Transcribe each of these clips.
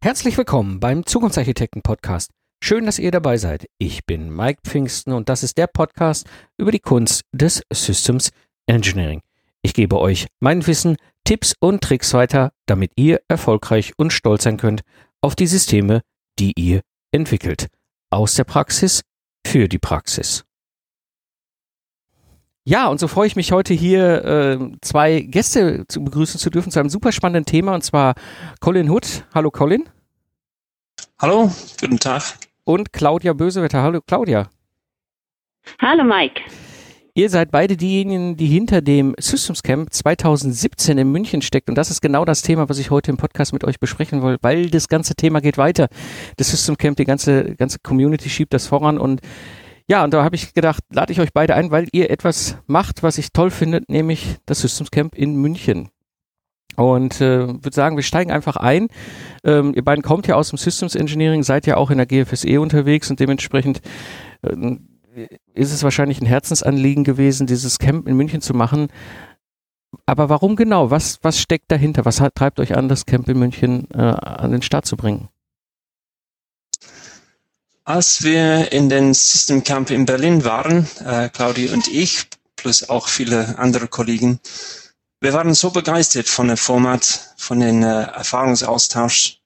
Herzlich willkommen beim Zukunftsarchitekten Podcast. Schön, dass ihr dabei seid. Ich bin Mike Pfingsten und das ist der Podcast über die Kunst des Systems Engineering. Ich gebe euch mein Wissen, Tipps und Tricks weiter, damit ihr erfolgreich und stolz sein könnt auf die Systeme, die ihr entwickelt. Aus der Praxis für die Praxis. Ja, und so freue ich mich heute hier äh, zwei Gäste zu begrüßen zu dürfen zu einem super spannenden Thema und zwar Colin Hood. Hallo Colin. Hallo, guten Tag. Und Claudia Bösewetter. Hallo Claudia. Hallo Mike. Ihr seid beide diejenigen, die hinter dem Systems Camp 2017 in München steckt. Und das ist genau das Thema, was ich heute im Podcast mit euch besprechen will, weil das ganze Thema geht weiter. Das System Camp, die ganze, ganze Community schiebt das voran und ja, und da habe ich gedacht, lade ich euch beide ein, weil ihr etwas macht, was ich toll finde, nämlich das Systems Camp in München. Und äh, würde sagen, wir steigen einfach ein. Ähm, ihr beiden kommt ja aus dem Systems Engineering, seid ja auch in der GFSE unterwegs und dementsprechend äh, ist es wahrscheinlich ein Herzensanliegen gewesen, dieses Camp in München zu machen. Aber warum genau? Was, was steckt dahinter? Was hat, treibt euch an, das Camp in München äh, an den Start zu bringen? Als wir in den System Camp in Berlin waren, äh, Claudia und ich, plus auch viele andere Kollegen, wir waren so begeistert von dem Format, von dem äh, Erfahrungsaustausch,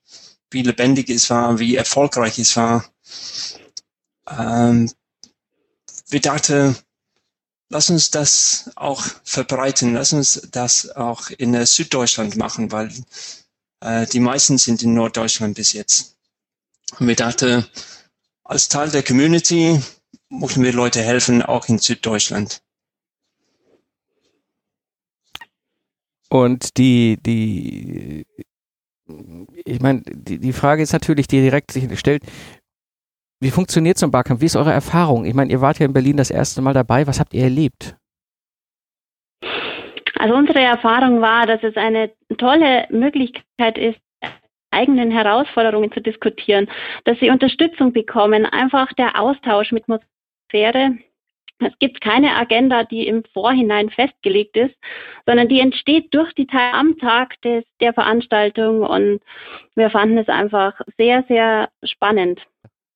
wie lebendig es war, wie erfolgreich es war. Ähm, wir dachten, lass uns das auch verbreiten, lass uns das auch in äh, Süddeutschland machen, weil äh, die meisten sind in Norddeutschland bis jetzt. Und wir dachten, als Teil der Community möchten wir Leute helfen, auch in Süddeutschland. Und die, die, ich meine, die, die Frage ist natürlich, die direkt sich stellt, wie funktioniert so ein Barcamp? Wie ist eure Erfahrung? Ich meine, ihr wart ja in Berlin das erste Mal dabei. Was habt ihr erlebt? Also unsere Erfahrung war, dass es eine tolle Möglichkeit ist, eigenen Herausforderungen zu diskutieren, dass sie Unterstützung bekommen, einfach der Austausch mit Atmosphäre. Es gibt keine Agenda, die im Vorhinein festgelegt ist, sondern die entsteht durch die Teil am Tag des, der Veranstaltung und wir fanden es einfach sehr, sehr spannend.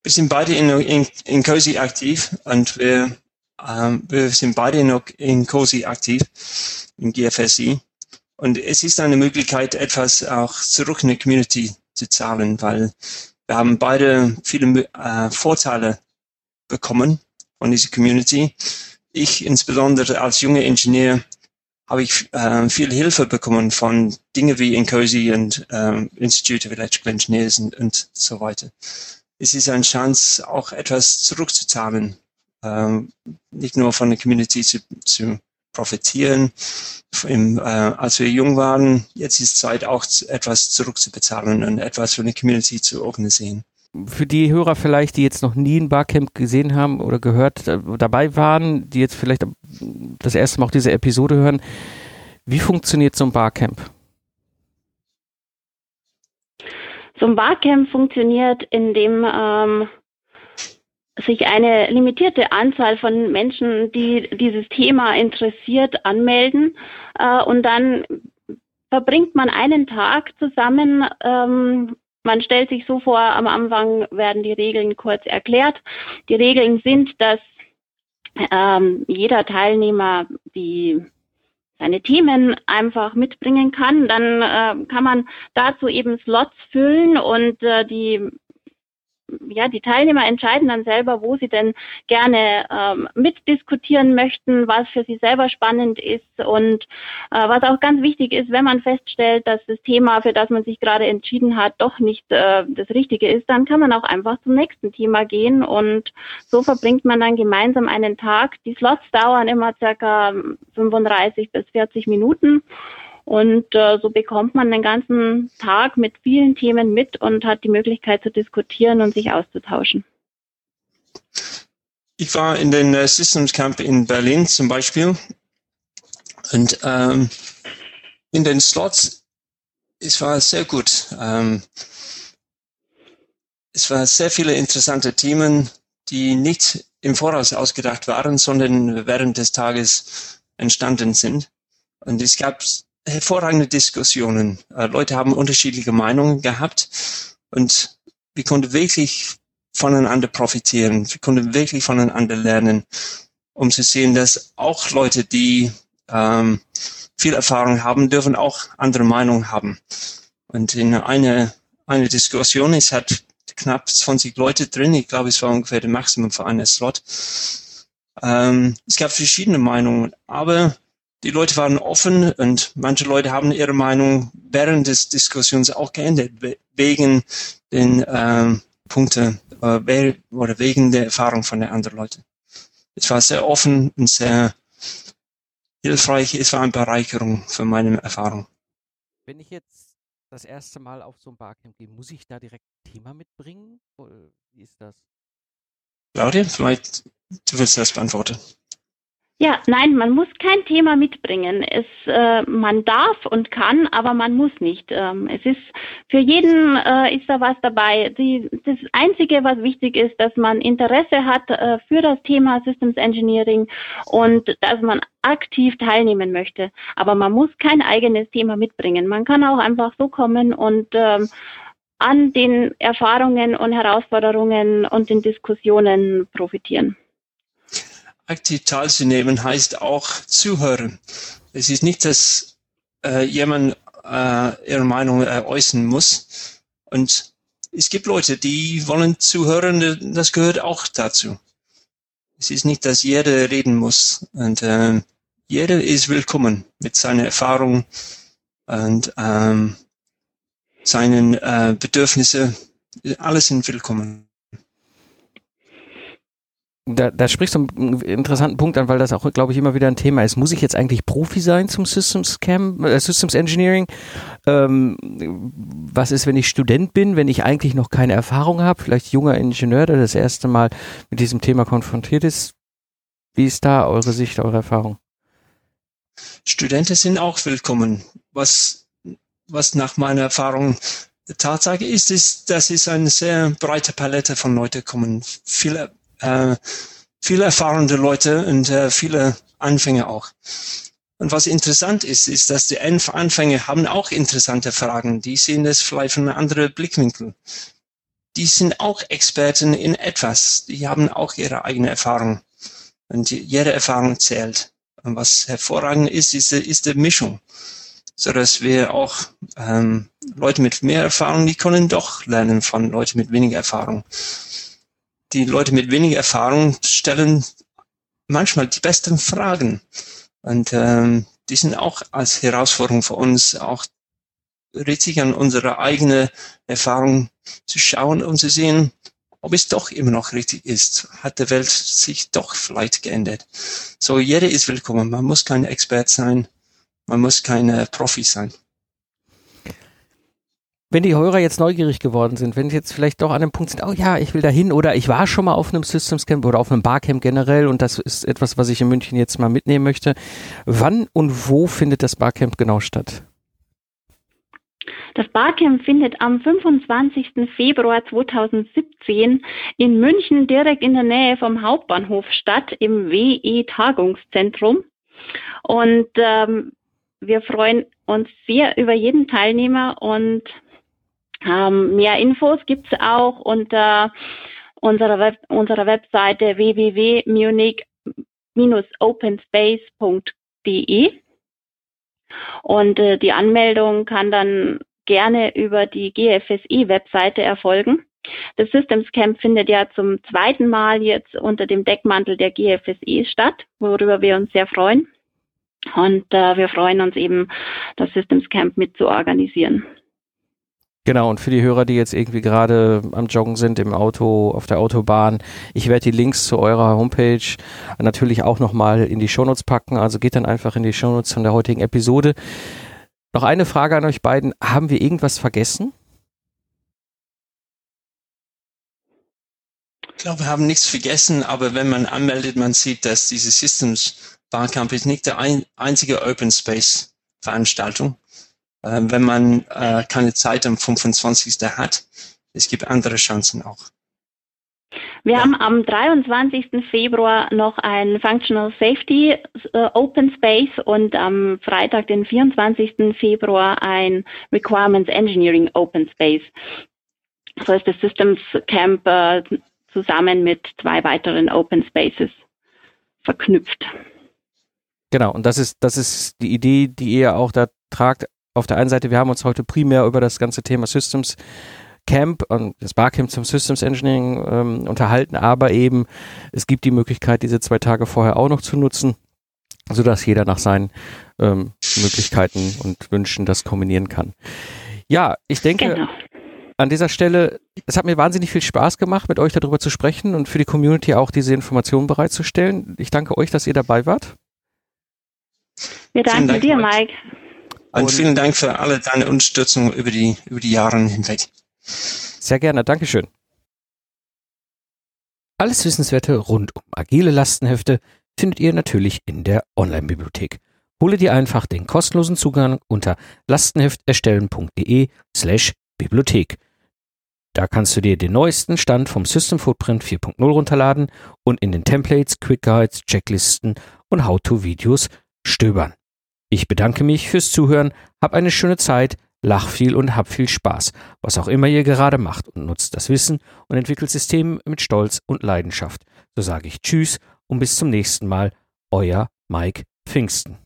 Wir sind beide in, in, in COSI aktiv und wir, ähm, wir sind beide noch in COSI aktiv, im GFSI. Und es ist eine Möglichkeit, etwas auch zurück in die Community zu zahlen, weil wir haben beide viele äh, Vorteile bekommen von dieser Community. Ich insbesondere als junger Ingenieur habe ich äh, viel Hilfe bekommen von Dinge wie INCOSI und äh, Institute of Electrical Engineers und, und so weiter. Es ist eine Chance, auch etwas zurückzuzahlen, äh, nicht nur von der Community zu, zu profitieren. Im, äh, als wir jung waren, jetzt ist Zeit auch etwas zurückzubezahlen und etwas für eine Community zu organisieren. Für die Hörer vielleicht, die jetzt noch nie ein Barcamp gesehen haben oder gehört, äh, dabei waren, die jetzt vielleicht das erste Mal auch diese Episode hören, wie funktioniert so ein Barcamp? So ein Barcamp funktioniert, indem ähm, sich eine limitierte Anzahl von Menschen, die dieses Thema interessiert, anmelden äh, und dann verbringt man einen Tag zusammen. Ähm, man stellt sich so vor, am Anfang werden die Regeln kurz erklärt. Die Regeln sind, dass ähm, jeder Teilnehmer die seine Themen einfach mitbringen kann. Dann äh, kann man dazu eben Slots füllen und äh, die ja, die Teilnehmer entscheiden dann selber, wo sie denn gerne ähm, mitdiskutieren möchten, was für sie selber spannend ist. Und äh, was auch ganz wichtig ist, wenn man feststellt, dass das Thema, für das man sich gerade entschieden hat, doch nicht äh, das Richtige ist, dann kann man auch einfach zum nächsten Thema gehen. Und so verbringt man dann gemeinsam einen Tag. Die Slots dauern immer circa 35 bis 40 Minuten und äh, so bekommt man den ganzen Tag mit vielen Themen mit und hat die Möglichkeit zu diskutieren und sich auszutauschen. Ich war in den äh, Systems Camp in Berlin zum Beispiel und ähm, in den Slots, es war sehr gut. Ähm, es waren sehr viele interessante Themen, die nicht im Voraus ausgedacht waren, sondern während des Tages entstanden sind. Und es gab hervorragende Diskussionen. Äh, Leute haben unterschiedliche Meinungen gehabt Und wir konnten wirklich voneinander profitieren. Wir konnten wirklich voneinander lernen, um zu sehen, dass auch Leute, die ähm, viel Erfahrung haben, dürfen auch andere Meinungen haben. Und in einer eine Diskussion, es hat knapp 20 Leute drin, ich glaube, es war ungefähr der Maximum für einen Slot. Ähm, es gab verschiedene Meinungen, aber die Leute waren offen und manche Leute haben ihre Meinung während des Diskussions auch geändert, wegen den ähm, Punkten äh, oder wegen der Erfahrung von den anderen Leuten. Es war sehr offen und sehr hilfreich. Es war eine Bereicherung für meine Erfahrung. Wenn ich jetzt das erste Mal auf so ein Barcamp gehe, muss ich da direkt ein Thema mitbringen? Oder wie ist das? Claudia, vielleicht du willst das beantworten. Ja, nein, man muss kein Thema mitbringen. Es, äh, man darf und kann, aber man muss nicht. Ähm, es ist für jeden äh, ist da was dabei. Die, das Einzige, was wichtig ist, dass man Interesse hat äh, für das Thema Systems Engineering und dass man aktiv teilnehmen möchte. Aber man muss kein eigenes Thema mitbringen. Man kann auch einfach so kommen und ähm, an den Erfahrungen und Herausforderungen und den Diskussionen profitieren aktiv teilzunehmen heißt auch zuhören. Es ist nicht, dass äh, jemand äh, ihre Meinung äh, äußern muss. Und es gibt Leute, die wollen zuhören, das gehört auch dazu. Es ist nicht, dass jeder reden muss. Und äh, jeder ist willkommen mit seiner Erfahrung und ähm, seinen äh, Bedürfnissen. Alles sind willkommen da, da sprichst du einen interessanten Punkt an, weil das auch, glaube ich, immer wieder ein Thema ist. Muss ich jetzt eigentlich Profi sein zum Systems Camp, äh, Systems Engineering? Ähm, was ist, wenn ich Student bin, wenn ich eigentlich noch keine Erfahrung habe, vielleicht junger Ingenieur, der das erste Mal mit diesem Thema konfrontiert ist? Wie ist da eure Sicht, eure Erfahrung? Studenten sind auch willkommen. Was, was nach meiner Erfahrung Tatsache ist, ist, dass es eine sehr breite Palette von Leuten kommen. Viele äh, viele erfahrene Leute und äh, viele Anfänger auch. Und was interessant ist, ist, dass die Anfänger haben auch interessante Fragen. Die sehen das vielleicht von einem anderen Blickwinkel. Die sind auch Experten in etwas. Die haben auch ihre eigene Erfahrung. Und jede Erfahrung zählt. Und was hervorragend ist, ist, ist die Mischung. So dass wir auch ähm, Leute mit mehr Erfahrung, die können doch lernen von Leuten mit weniger Erfahrung die Leute mit wenig Erfahrung stellen manchmal die besten Fragen. Und ähm, die sind auch als Herausforderung für uns, auch richtig an unsere eigene Erfahrung zu schauen und zu sehen, ob es doch immer noch richtig ist. Hat die Welt sich doch vielleicht geändert? So, jeder ist willkommen. Man muss kein Expert sein. Man muss kein Profi sein wenn die Hörer jetzt neugierig geworden sind, wenn sie jetzt vielleicht doch an dem Punkt sind, oh ja, ich will da hin oder ich war schon mal auf einem Systems Camp oder auf einem Barcamp generell und das ist etwas, was ich in München jetzt mal mitnehmen möchte. Wann und wo findet das Barcamp genau statt? Das Barcamp findet am 25. Februar 2017 in München direkt in der Nähe vom Hauptbahnhof statt, im WE Tagungszentrum. Und ähm, wir freuen uns sehr über jeden Teilnehmer und ähm, mehr Infos gibt es auch unter unserer, Web unserer Webseite www.munich-openspace.de und äh, die Anmeldung kann dann gerne über die GFSI-Webseite erfolgen. Das Systems Camp findet ja zum zweiten Mal jetzt unter dem Deckmantel der GFSI statt, worüber wir uns sehr freuen. Und äh, wir freuen uns eben, das Systems Camp mit zu organisieren. Genau, und für die Hörer, die jetzt irgendwie gerade am Joggen sind, im Auto, auf der Autobahn, ich werde die Links zu eurer Homepage natürlich auch nochmal in die Shownotes packen. Also geht dann einfach in die Shownotes von der heutigen Episode. Noch eine Frage an euch beiden. Haben wir irgendwas vergessen? Ich glaube, wir haben nichts vergessen, aber wenn man anmeldet, man sieht, dass diese Systems Barcamp ist nicht der ein, einzige Open Space Veranstaltung. Äh, wenn man äh, keine Zeit am 25. hat. Es gibt andere Chancen auch. Wir ja. haben am 23. Februar noch ein Functional Safety äh, Open Space und am Freitag, den 24. Februar, ein Requirements Engineering Open Space. so ist das Systems Camp äh, zusammen mit zwei weiteren Open Spaces verknüpft. Genau, und das ist, das ist die Idee, die ihr auch da tragt. Auf der einen Seite, wir haben uns heute primär über das ganze Thema Systems Camp und das Barcamp zum Systems Engineering ähm, unterhalten, aber eben es gibt die Möglichkeit, diese zwei Tage vorher auch noch zu nutzen, sodass jeder nach seinen ähm, Möglichkeiten und Wünschen das kombinieren kann. Ja, ich denke, genau. an dieser Stelle, es hat mir wahnsinnig viel Spaß gemacht, mit euch darüber zu sprechen und für die Community auch diese Informationen bereitzustellen. Ich danke euch, dass ihr dabei wart. Wir danken Dank, dir, Mike. Und, und vielen Dank für alle deine Unterstützung über die, über die Jahre hinweg. Sehr gerne, Dankeschön. Alles Wissenswerte rund um agile Lastenhefte findet ihr natürlich in der Online-Bibliothek. Hole dir einfach den kostenlosen Zugang unter lastenhefterstellen.de slash Bibliothek. Da kannst du dir den neuesten Stand vom System Footprint 4.0 runterladen und in den Templates, Quick Guides, Checklisten und How-to-Videos stöbern. Ich bedanke mich fürs Zuhören, hab eine schöne Zeit, lach viel und hab viel Spaß, was auch immer ihr gerade macht und nutzt das Wissen und entwickelt Systeme mit Stolz und Leidenschaft. So sage ich Tschüss und bis zum nächsten Mal, euer Mike Pfingsten.